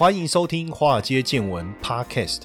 欢迎收听《华尔街见闻》Podcast。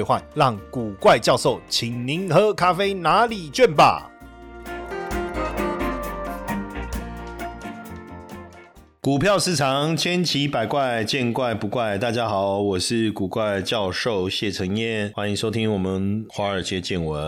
让古怪教授请您喝咖啡拿礼券吧。股票市场千奇百怪，见怪不怪。大家好，我是古怪教授谢承彦，欢迎收听我们华尔街见闻。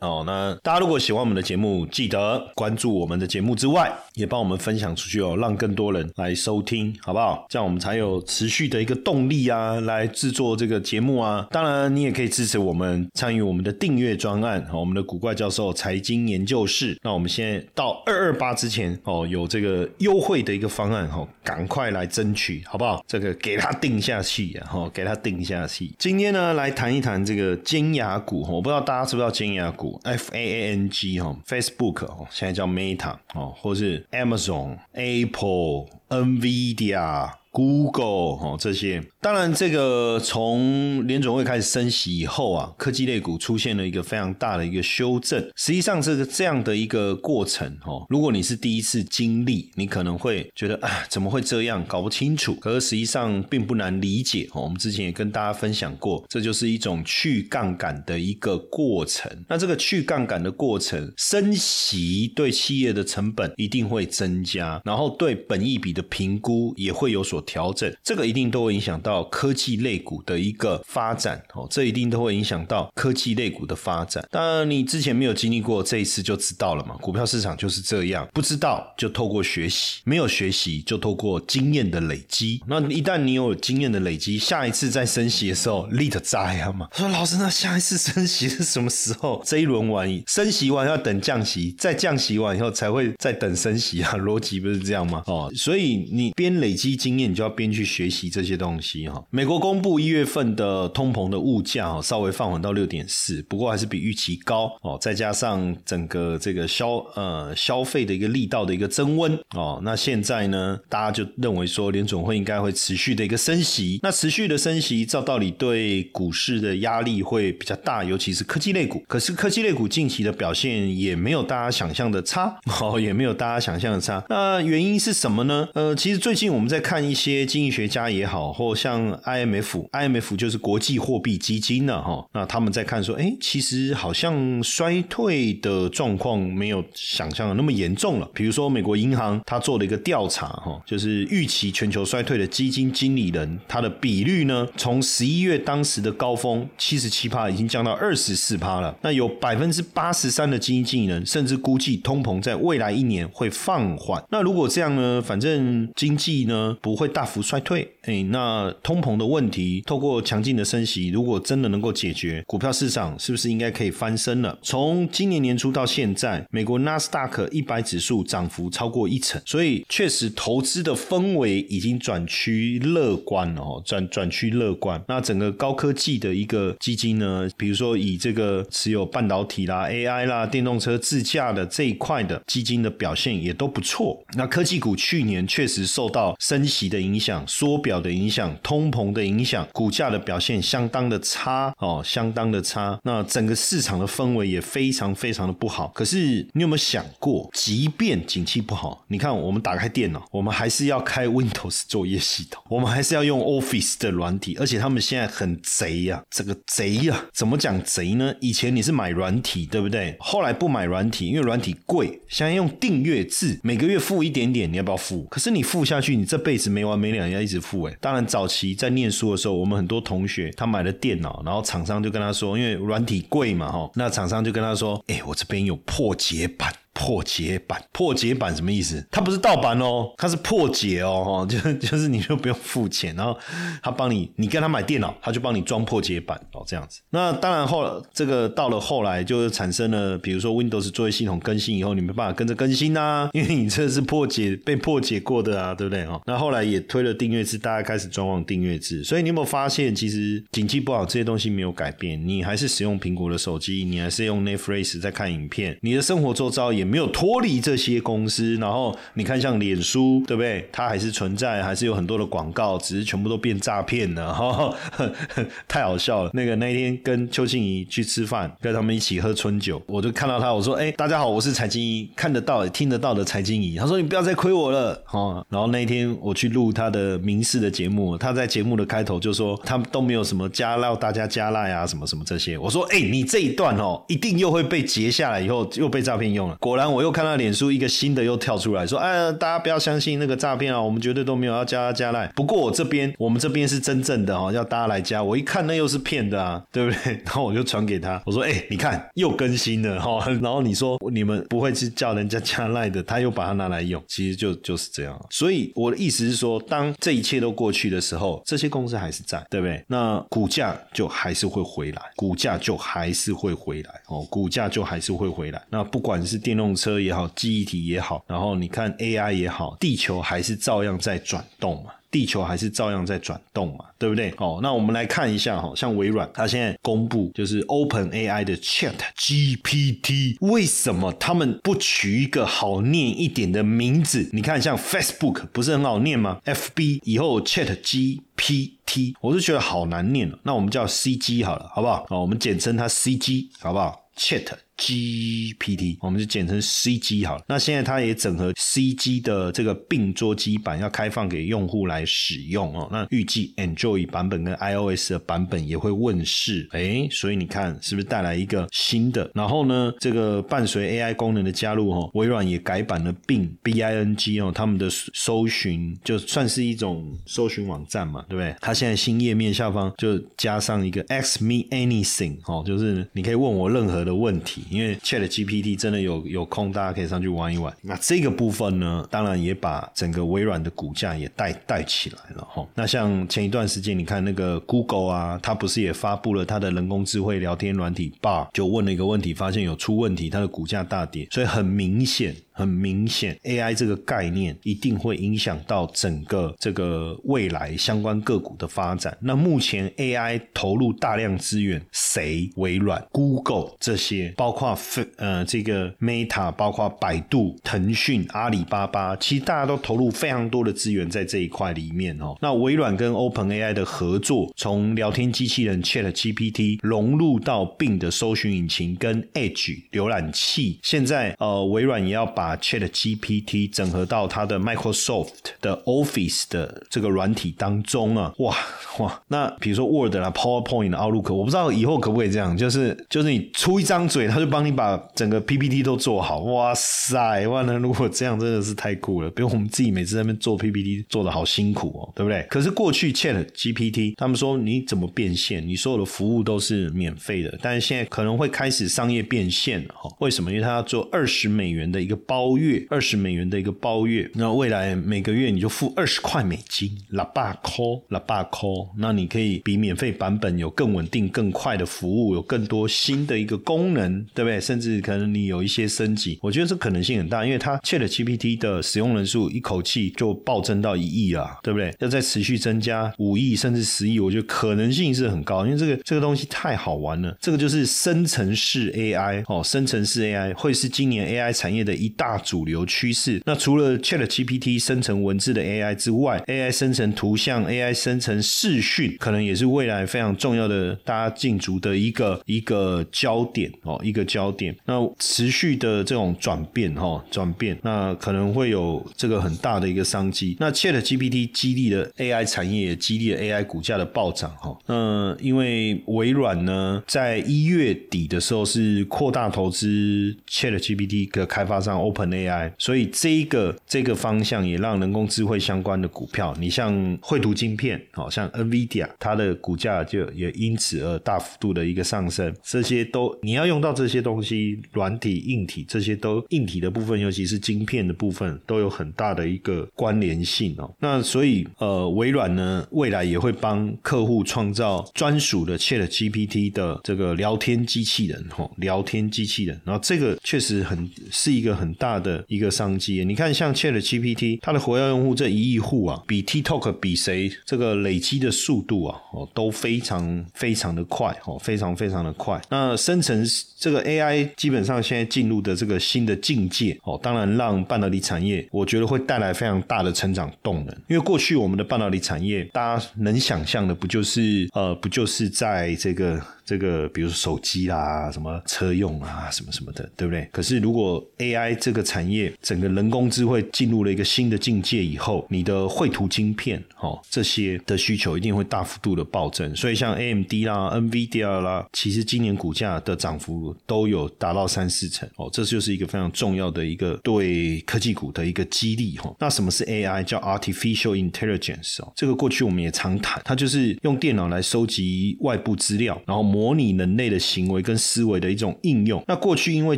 哦，那大家如果喜欢我们的节目，记得关注我们的节目之外，也帮我们分享出去哦，让更多人来收听，好不好？这样我们才有持续的一个动力啊，来制作这个节目啊。当然，你也可以支持我们，参与我们的订阅专案哦，我们的古怪教授财经研究室。那我们现在到二二八之前哦，有这个优惠的一个方。方案哈，赶快来争取好不好？这个给他定下去啊，哈，给他定下去。今天呢，来谈一谈这个尖牙股哈，我不知道大家知不知道尖牙股？F A A N G 哈，Facebook 哦，现在叫 Meta 哦，或是 Amazon、Apple、Nvidia。Google 哈这些，当然这个从联总会开始升息以后啊，科技类股出现了一个非常大的一个修正。实际上这个这样的一个过程哦，如果你是第一次经历，你可能会觉得啊怎么会这样，搞不清楚。可是实际上并不难理解哦。我们之前也跟大家分享过，这就是一种去杠杆的一个过程。那这个去杠杆的过程，升息对企业的成本一定会增加，然后对本益比的评估也会有所。调整，这个一定都会影响到到科技类股的一个发展哦，这一定都会影响到科技类股的发展。当然，你之前没有经历过，这一次就知道了嘛。股票市场就是这样，不知道就透过学习，没有学习就透过经验的累积。那一旦你有经验的累积，下一次再升息的时候，立得在啊嘛。说老师，那下一次升息是什么时候？这一轮完，升息完要等降息，再降息完以后才会再等升息啊，逻辑不是这样吗？哦，所以你边累积经验。你就要边去学习这些东西哈。美国公布一月份的通膨的物价哈，稍微放缓到六点四，不过还是比预期高哦。再加上整个这个消呃消费的一个力道的一个增温哦，那现在呢，大家就认为说联总会应该会持续的一个升息。那持续的升息，照道理对股市的压力会比较大，尤其是科技类股。可是科技类股近期的表现也没有大家想象的差 哦，也没有大家想象的差。那原因是什么呢？呃，其实最近我们在看一。些经济学家也好，或像像 IMF，IMF 就是国际货币基金呢，哈，那他们在看说，哎，其实好像衰退的状况没有想象的那么严重了。比如说美国银行，他做了一个调查，哈，就是预期全球衰退的基金经理人，他的比率呢，从十一月当时的高峰七十七趴，已经降到二十四趴了。那有百分之八十三的基金经理人甚至估计通膨在未来一年会放缓。那如果这样呢，反正经济呢不会。大幅衰退，哎，那通膨的问题，透过强劲的升息，如果真的能够解决，股票市场是不是应该可以翻身了？从今年年初到现在，美国纳斯达克一百指数涨幅超过一成，所以确实投资的氛围已经转趋乐观了哦，转转趋乐观。那整个高科技的一个基金呢，比如说以这个持有半导体啦、AI 啦、电动车自驾的这一块的基金的表现也都不错。那科技股去年确实受到升息的。影响缩表的影响，通膨的影响，股价的表现相当的差哦，相当的差。那整个市场的氛围也非常非常的不好。可是你有没有想过，即便景气不好，你看我们打开电脑，我们还是要开 Windows 作业系统，我们还是要用 Office 的软体，而且他们现在很贼呀，这个贼呀，怎么讲贼呢？以前你是买软体，对不对？后来不买软体，因为软体贵，现在用订阅制，每个月付一点点，你要不要付？可是你付下去，你这辈子没完。没两要一直付哎，当然早期在念书的时候，我们很多同学他买了电脑，然后厂商就跟他说，因为软体贵嘛哈，那厂商就跟他说，哎，我这边有破解版。破解版，破解版什么意思？它不是盗版哦，它是破解哦，哈，就就是你就不用付钱，然后他帮你，你跟他买电脑，他就帮你装破解版哦，这样子。那当然后这个到了后来就产生了，比如说 Windows 作业系统更新以后，你没办法跟着更新呐，因为你这是破解被破解过的啊，对不对哦？那后来也推了订阅制，大家开始转往订阅制，所以你有没有发现，其实景气不好，这些东西没有改变，你还是使用苹果的手机，你还是用 Netflix 在看影片，你的生活周遭也没有脱离这些公司。然后你看，像脸书，对不对？它还是存在，还是有很多的广告，只是全部都变诈骗了，哈，太好笑了。那个那一天跟邱庆怡去吃饭，跟他们一起喝春酒，我就看到他，我说：“哎，大家好，我是财经怡，看得到、听得到的财经怡。”他说：“你不要再亏我了。”哈，然后那一天我去录他的民事的节目，他在节目的开头就说他们都没有什么加赖，大家加赖啊，什么什么这些。我说：“哎，你这一段哦，一定又会被截下来，以后又被诈骗用了。”果然，我又看到脸书一个新的又跳出来说：“哎，大家不要相信那个诈骗啊，我们绝对都没有要加加赖。不过我这边，我们这边是真正的哦，要大家来加。我一看那又是骗的啊，对不对？然后我就传给他，我说：哎，你看又更新了哈。然后你说你们不会去叫人家加赖的，他又把它拿来用，其实就就是这样。所以我的意思是说，当这一切都过去的时候，这些公司还是在，对不对？那股价就还是会回来，股价就还是会回来哦，股价就还是会回来。那不管是电动车也好，记忆体也好，然后你看 AI 也好，地球还是照样在转动嘛。地球还是照样在转动嘛，对不对？哦，那我们来看一下哈，像微软，它现在公布就是 Open AI 的 Chat GPT，为什么他们不取一个好念一点的名字？你看，像 Facebook 不是很好念吗？FB 以后 Chat GPT，我是觉得好难念了，那我们叫 CG 好了，好不好？哦，我们简称它 CG，好不好？Chat。GPT，我们就简称 CG 好了。那现在它也整合 CG 的这个并桌机版，要开放给用户来使用哦。那预计 Android 版本跟 iOS 的版本也会问世。哎，所以你看是不是带来一个新的？然后呢，这个伴随 AI 功能的加入哦，微软也改版了 Bing B I N G 哦，他们的搜寻就算是一种搜寻网站嘛，对不对？它现在新页面下方就加上一个 Ask Me Anything 哦，就是你可以问我任何的问题。因为 Chat GPT 真的有有空，大家可以上去玩一玩。那这个部分呢，当然也把整个微软的股价也带带起来了哈。那像前一段时间，你看那个 Google 啊，它不是也发布了它的人工智慧聊天软体 Bar，就问了一个问题，发现有出问题，它的股价大跌。所以很明显，很明显，AI 这个概念一定会影响到整个这个未来相关个股的发展。那目前 AI 投入大量资源，谁？微软、Google 这些，包括。呃，这个 Meta 包括百度、腾讯、阿里巴巴，其实大家都投入非常多的资源在这一块里面哦。那微软跟 Open AI 的合作，从聊天机器人 Chat GPT 融入到 Bing 的搜寻引擎跟 Edge 浏览器，现在呃，微软也要把把 Chat GPT 整合到它的 Microsoft 的 Office 的这个软体当中啊，哇哇！那比如说 Word 啦、PowerPoint、Outlook，我不知道以后可不可以这样，就是就是你出一张嘴，他就帮你。把整个 PPT 都做好，哇塞！万能如果这样真的是太酷了。比如我们自己每次在那边做 PPT 做的好辛苦哦，对不对？可是过去 Chat GPT 他们说你怎么变现？你所有的服务都是免费的，但是现在可能会开始商业变现了哈。为什么？因为他要做二十美元的一个包包月，二十美元的一个包月。那未来每个月你就付二十块美金，喇叭 call，喇叭 call，那你可以比免费版本有更稳定、更快的服务，有更多新的一个功能，对不对？甚至可能你有一些升级，我觉得这可能性很大，因为它 Chat GPT 的使用人数一口气就暴增到一亿啊，对不对？要再持续增加五亿甚至十亿，我觉得可能性是很高，因为这个这个东西太好玩了。这个就是生成式 AI 哦，生成式 AI 会是今年 AI 产业的一大大主流趋势。那除了 Chat GPT 生成文字的 AI 之外，AI 生成图像、AI 生成视讯，可能也是未来非常重要的大家竞逐的一个一个焦点哦，一个焦。点那持续的这种转变哈，转变那可能会有这个很大的一个商机。那 Chat GPT 激励了 AI 产业，也激励了 AI 股价的暴涨哈。嗯，因为微软呢，在一月底的时候是扩大投资 Chat GPT 的开发商 Open 很 AI，所以这一个这个方向也让人工智慧相关的股票，你像绘图晶片，好像 NVIDIA，它的股价就也因此而大幅度的一个上升。这些都你要用到这些东西，软体、硬体这些都硬体的部分，尤其是晶片的部分，都有很大的一个关联性哦。那所以呃，微软呢，未来也会帮客户创造专属的 Chat GPT 的这个聊天机器人，吼，聊天机器人。然后这个确实很是一个很大的一个商机。你看，像 Chat GPT，它的活跃用户这一亿户啊，比 TikTok 比谁这个累积的速度啊，哦，都非常非常的快，哦，非常非常的快。那生成这个 AI 基本上现在进入的这个新的境界，哦，当然让半导体产业，我觉得会带来非常大的成长动能。因为过去我们的半导体产业，大家能想象的不就是呃，不就是在这个。这个比如说手机啦，什么车用啊，什么什么的，对不对？可是如果 AI 这个产业整个人工智慧进入了一个新的境界以后，你的绘图晶片，哦，这些的需求一定会大幅度的暴增。所以像 AMD 啦、NVIDIA 啦，其实今年股价的涨幅都有达到三四成哦，这就是一个非常重要的一个对科技股的一个激励哈。那什么是 AI？叫 Artificial Intelligence 哦，这个过去我们也常谈，它就是用电脑来收集外部资料，然后模模拟人类的行为跟思维的一种应用。那过去因为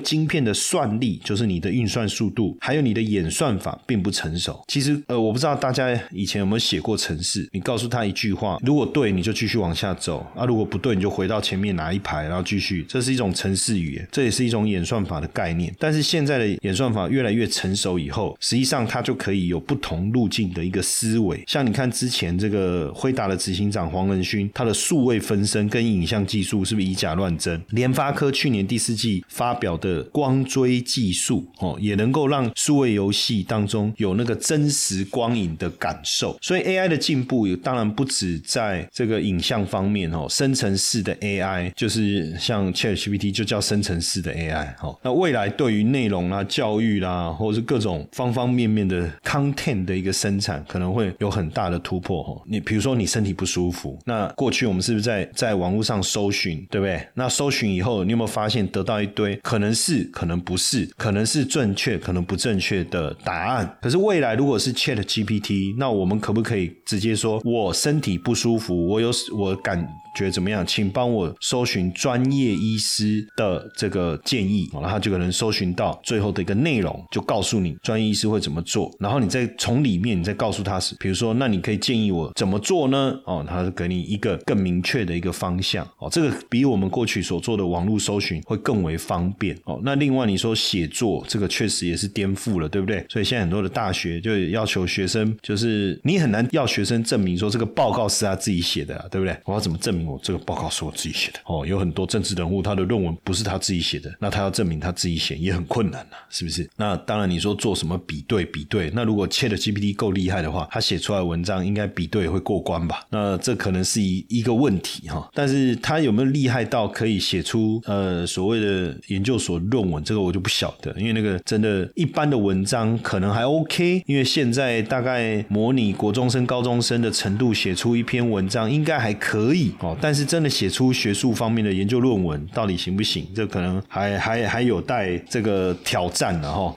晶片的算力，就是你的运算速度，还有你的演算法并不成熟。其实，呃，我不知道大家以前有没有写过程式，你告诉他一句话，如果对，你就继续往下走；啊，如果不对，你就回到前面哪一排，然后继续。这是一种程式语言，这也是一种演算法的概念。但是现在的演算法越来越成熟以后，实际上它就可以有不同路径的一个思维。像你看之前这个辉达的执行长黄仁勋，他的数位分身跟影像技术。是不是以假乱真？联发科去年第四季发表的光追技术哦，也能够让数位游戏当中有那个真实光影的感受。所以 AI 的进步当然不止在这个影像方面哦，生成式的 AI 就是像 ChatGPT 就叫生成式的 AI 哦。那未来对于内容啦、教育啦，或者是各种方方面面的 content 的一个生产，可能会有很大的突破哦。你比如说你身体不舒服，那过去我们是不是在在网络上搜？寻对不对？那搜寻以后，你有没有发现得到一堆可能是、可能不是、可能是正确、可能不正确的答案？可是未来如果是 Chat GPT，那我们可不可以直接说我身体不舒服，我有我感觉怎么样？请帮我搜寻专业医师的这个建议，然后就可能搜寻到最后的一个内容，就告诉你专业医师会怎么做。然后你再从里面，你再告诉他是，比如说，那你可以建议我怎么做呢？哦，他给你一个更明确的一个方向。哦，这个。比我们过去所做的网络搜寻会更为方便哦。那另外你说写作这个确实也是颠覆了，对不对？所以现在很多的大学就要求学生，就是你很难要学生证明说这个报告是他自己写的，对不对？我要怎么证明我这个报告是我自己写的？哦，有很多政治人物他的论文不是他自己写的，那他要证明他自己写也很困难呐，是不是？那当然你说做什么比对比对，那如果切的 GPT 够厉害的话，他写出来文章应该比对会过关吧？那这可能是一一个问题哈，但是他有没有？厉害到可以写出呃所谓的研究所论文，这个我就不晓得，因为那个真的一般的文章可能还 OK，因为现在大概模拟国中生、高中生的程度写出一篇文章应该还可以哦，但是真的写出学术方面的研究论文到底行不行？这可能还还还有待这个挑战了哈。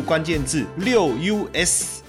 关键字六 US。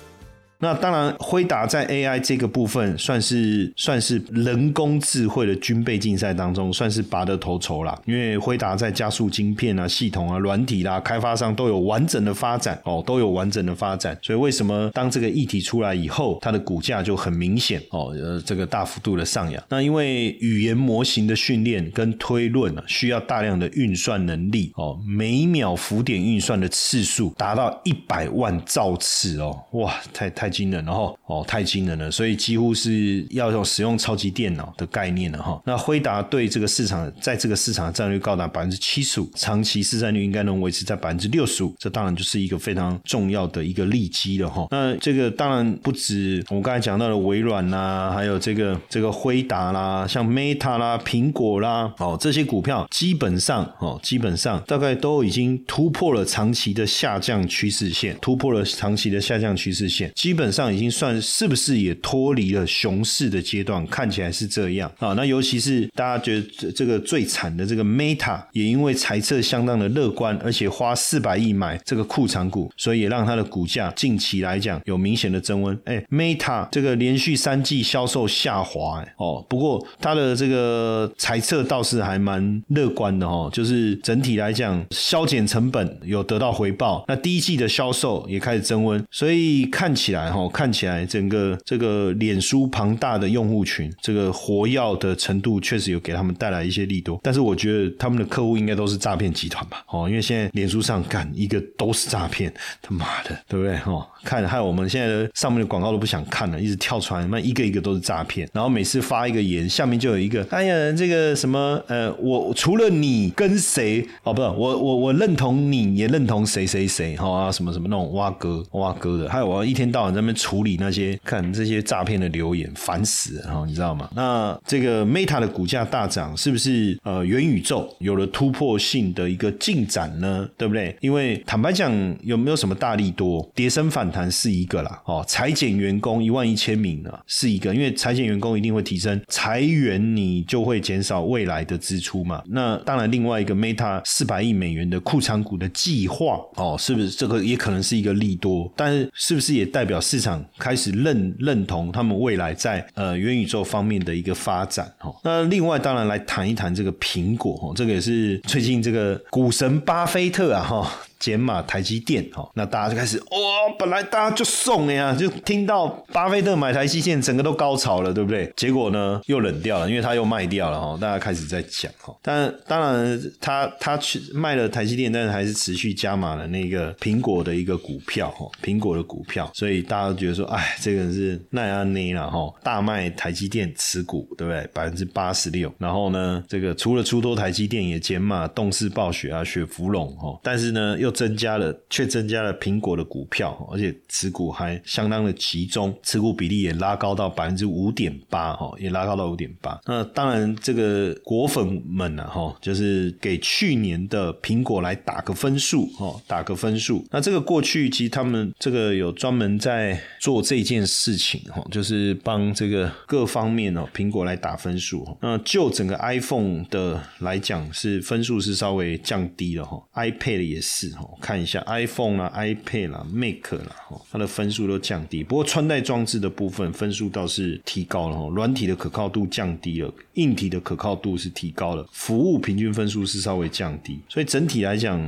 那当然，辉达在 AI 这个部分算是算是人工智慧的军备竞赛当中，算是拔得头筹啦。因为辉达在加速晶片啊、系统啊、软体啦、开发商都有完整的发展哦，都有完整的发展。所以为什么当这个议题出来以后，它的股价就很明显哦，呃，这个大幅度的上扬。那因为语言模型的训练跟推论啊，需要大量的运算能力哦，每秒浮点运算的次数达到一百万兆次哦，哇，太太。惊人了哈，哦，太惊人了，所以几乎是要用使用超级电脑的概念了哈。那辉达对这个市场，在这个市场的占有率高达百分之七十五，长期市占率应该能维持在百分之六十五，这当然就是一个非常重要的一个利基了哈。那这个当然不止我们刚才讲到的微软啦，还有这个这个辉达啦，像 Meta 啦、苹果啦，哦，这些股票基本上哦，基本上大概都已经突破了长期的下降趋势线，突破了长期的下降趋势线，基本上已经算是不是也脱离了熊市的阶段？看起来是这样啊。那尤其是大家觉得这这个最惨的这个 Meta，也因为财测相当的乐观，而且花四百亿买这个库藏股，所以也让它的股价近期来讲有明显的增温。哎，Meta 这个连续三季销售下滑，哎哦，不过它的这个财测倒是还蛮乐观的哦，就是整体来讲削减成本有得到回报。那第一季的销售也开始增温，所以看起来哈，看起来整个这个脸书庞大的用户群，这个活跃的程度确实有给他们带来一些利多。但是我觉得他们的客户应该都是诈骗集团吧？哦，因为现在脸书上干一个都是诈骗，他妈的，对不对？哈。看，害我们现在的上面的广告都不想看了，一直跳出来，那一个一个都是诈骗。然后每次发一个言，下面就有一个，哎呀，这个什么，呃，我除了你跟谁，哦，不是，我我我认同你也认同谁谁谁，哈啊，什么什么那种挖哥挖哥的，还有我一天到晚在那边处理那些看这些诈骗的留言，烦死了，哈，你知道吗？那这个 Meta 的股价大涨，是不是呃元宇宙有了突破性的一个进展呢？对不对？因为坦白讲，有没有什么大力多跌升反？弹是一个啦，哦，裁减员工一万一千名呢，是一个，因为裁减员工一定会提升裁员，你就会减少未来的支出嘛。那当然，另外一个 Meta 四百亿美元的库藏股的计划，哦，是不是这个也可能是一个利多？但是是不是也代表市场开始认认同他们未来在呃元宇宙方面的一个发展？哦，那另外当然来谈一谈这个苹果，哦，这个也是最近这个股神巴菲特啊，哈。减码台积电，哈，那大家就开始哇，本来大家就送了呀，就听到巴菲特买台积电，整个都高潮了，对不对？结果呢，又冷掉了，因为他又卖掉了，哈，大家开始在讲，哈，但当然他他去卖了台积电，但是还是持续加码了那个苹果的一个股票，哈，苹果的股票，所以大家都觉得说，哎，这个是奈安妮了，哈，大卖台积电持股，对不对？百分之八十六，然后呢，这个除了出多台积电，也减码动视暴雪啊，雪芙蓉，哈，但是呢，又增加了，却增加了苹果的股票，而且持股还相当的集中，持股比例也拉高到百分之五点八，哈，也拉高到五点八。那当然，这个果粉们呢，哈，就是给去年的苹果来打个分数，哈，打个分数。那这个过去其实他们这个有专门在做这件事情，哈，就是帮这个各方面哦，苹果来打分数。那就整个 iPhone 的来讲，是分数是稍微降低了，哈，iPad 也是，看一下 iPhone 啦、iPad 啦、Mac 啦，哈，它的分数都降低。不过穿戴装置的部分分数倒是提高了，哈，软体的可靠度降低了，硬体的可靠度是提高了，服务平均分数是稍微降低。所以整体来讲。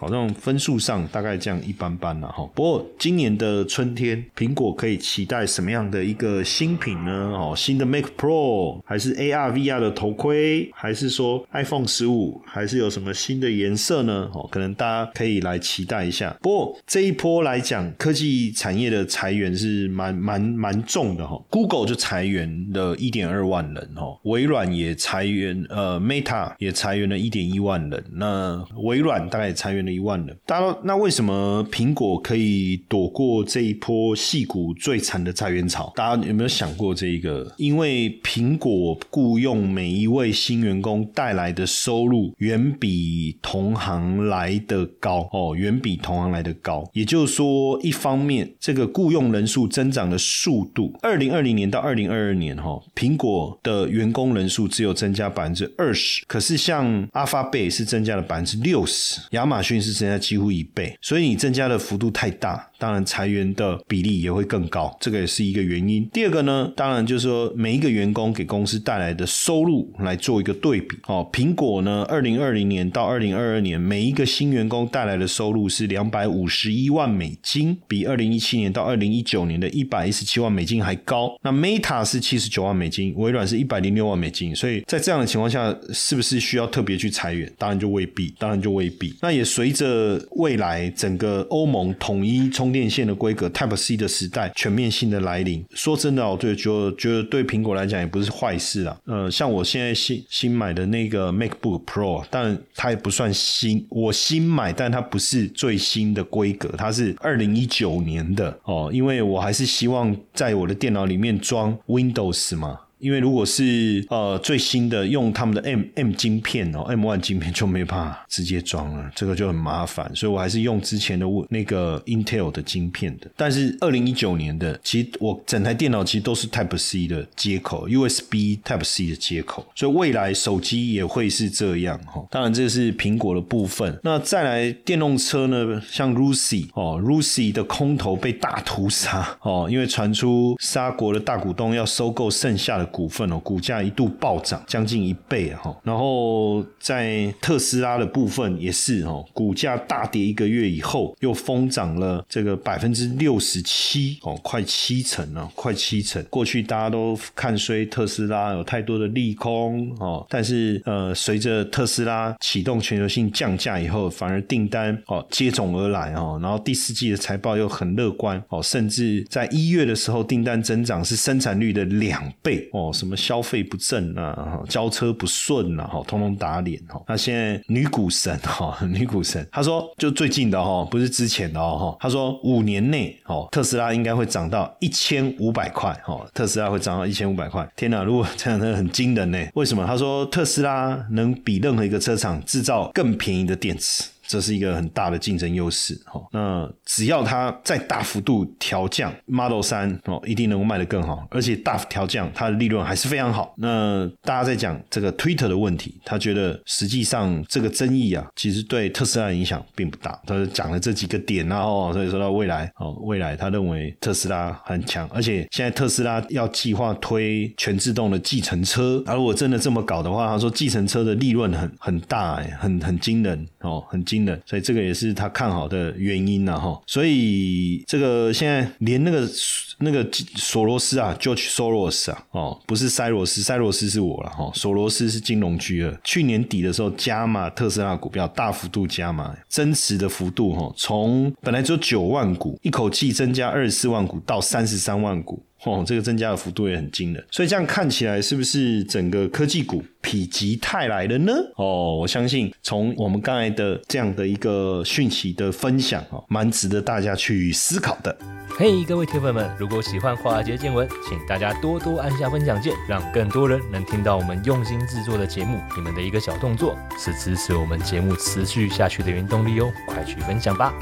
好像分数上大概这样一般般了哈。不过今年的春天，苹果可以期待什么样的一个新品呢？哦，新的 Mac Pro，还是 AR VR 的头盔，还是说 iPhone 十五，还是有什么新的颜色呢？哦，可能大家可以来期待一下。不过这一波来讲，科技产业的裁员是蛮蛮蛮重的哈。Google 就裁员了一点二万人哈，微软也裁员，呃，Meta 也裁员了一点一万人。那微软大概也裁员了。一万了，大家那为什么苹果可以躲过这一波戏股最惨的裁员潮？大家有没有想过这一个？因为苹果雇佣每一位新员工带来的收入远比同行来的高哦，远比同行来的高。也就是说，一方面这个雇佣人数增长的速度，二零二零年到二零二二年哈，苹果的员工人数只有增加百分之二十，可是像阿发贝是增加了百分之六十，亚马逊。是增加几乎一倍，所以你增加的幅度太大。当然，裁员的比例也会更高，这个也是一个原因。第二个呢，当然就是说每一个员工给公司带来的收入来做一个对比。哦，苹果呢，二零二零年到二零二二年，每一个新员工带来的收入是两百五十一万美金，比二零一七年到二零一九年的一百一十七万美金还高。那 Meta 是七十九万美金，微软是一百零六万美金。所以在这样的情况下，是不是需要特别去裁员？当然就未必，当然就未必。那也随着未来整个欧盟统一冲。充电线的规格 Type C 的时代全面性的来临。说真的哦，对，就觉得对苹果来讲也不是坏事啊。呃，像我现在新新买的那个 MacBook Pro，但它也不算新，我新买，但它不是最新的规格，它是二零一九年的哦，因为我还是希望在我的电脑里面装 Windows 嘛。因为如果是呃最新的用他们的 M M 晶片哦，M One 晶片就没办法直接装了，这个就很麻烦，所以我还是用之前的那个 Intel 的晶片的。但是二零一九年的，其实我整台电脑其实都是 Type C 的接口，USB Type C 的接口，所以未来手机也会是这样哈。当然这是苹果的部分，那再来电动车呢，像 Lucy 哦，Lucy 的空头被大屠杀哦，因为传出沙国的大股东要收购剩下的。股份哦，股价一度暴涨将近一倍哈，然后在特斯拉的部分也是哦，股价大跌一个月以后又疯涨了这个百分之六十七哦，快七成了，快七成。过去大家都看衰特斯拉有太多的利空哦，但是呃，随着特斯拉启动全球性降价以后，反而订单哦接踵而来哦，然后第四季的财报又很乐观哦，甚至在一月的时候订单增长是生产率的两倍哦。哦，什么消费不振啊，交车不顺啊，哈，通通打脸哈。那现在女股神哈，女股神，他说就最近的哈，不是之前的哦哈。他说五年内哦，特斯拉应该会涨到一千五百块哈，特斯拉会涨到一千五百块。天哪，如果这样的很惊人呢？为什么？他说特斯拉能比任何一个车厂制造更便宜的电池。这是一个很大的竞争优势，哈。那只要它再大幅度调降 Model 三哦，一定能够卖得更好，而且大幅调降它的利润还是非常好。那大家在讲这个 Twitter 的问题，他觉得实际上这个争议啊，其实对特斯拉影响并不大。他讲了这几个点，然后所以说到未来哦，未来他认为特斯拉很强，而且现在特斯拉要计划推全自动的计程车，而如果真的这么搞的话，他说计程车的利润很很大，哎，很很惊人哦，很惊。所以这个也是他看好的原因呐，哈。所以这个现在连那个那个索罗斯啊，George Soros 啊，哦，不是塞罗斯，塞罗斯是我了，哈。索罗斯是金融巨鳄，去年底的时候加码特斯拉股票，大幅度加码，增持的幅度哈，从本来只有九万股，一口气增加二十四万股到三十三万股。哦，这个增加的幅度也很惊人，所以这样看起来是不是整个科技股否极泰来了呢？哦，我相信从我们刚才的这样的一个讯息的分享哦，蛮值得大家去思考的。嘿，各位铁粉们，如果喜欢华尔街见闻，请大家多多按下分享键，让更多人能听到我们用心制作的节目。你们的一个小动作是支持我们节目持续下去的原动力哦，快去分享吧！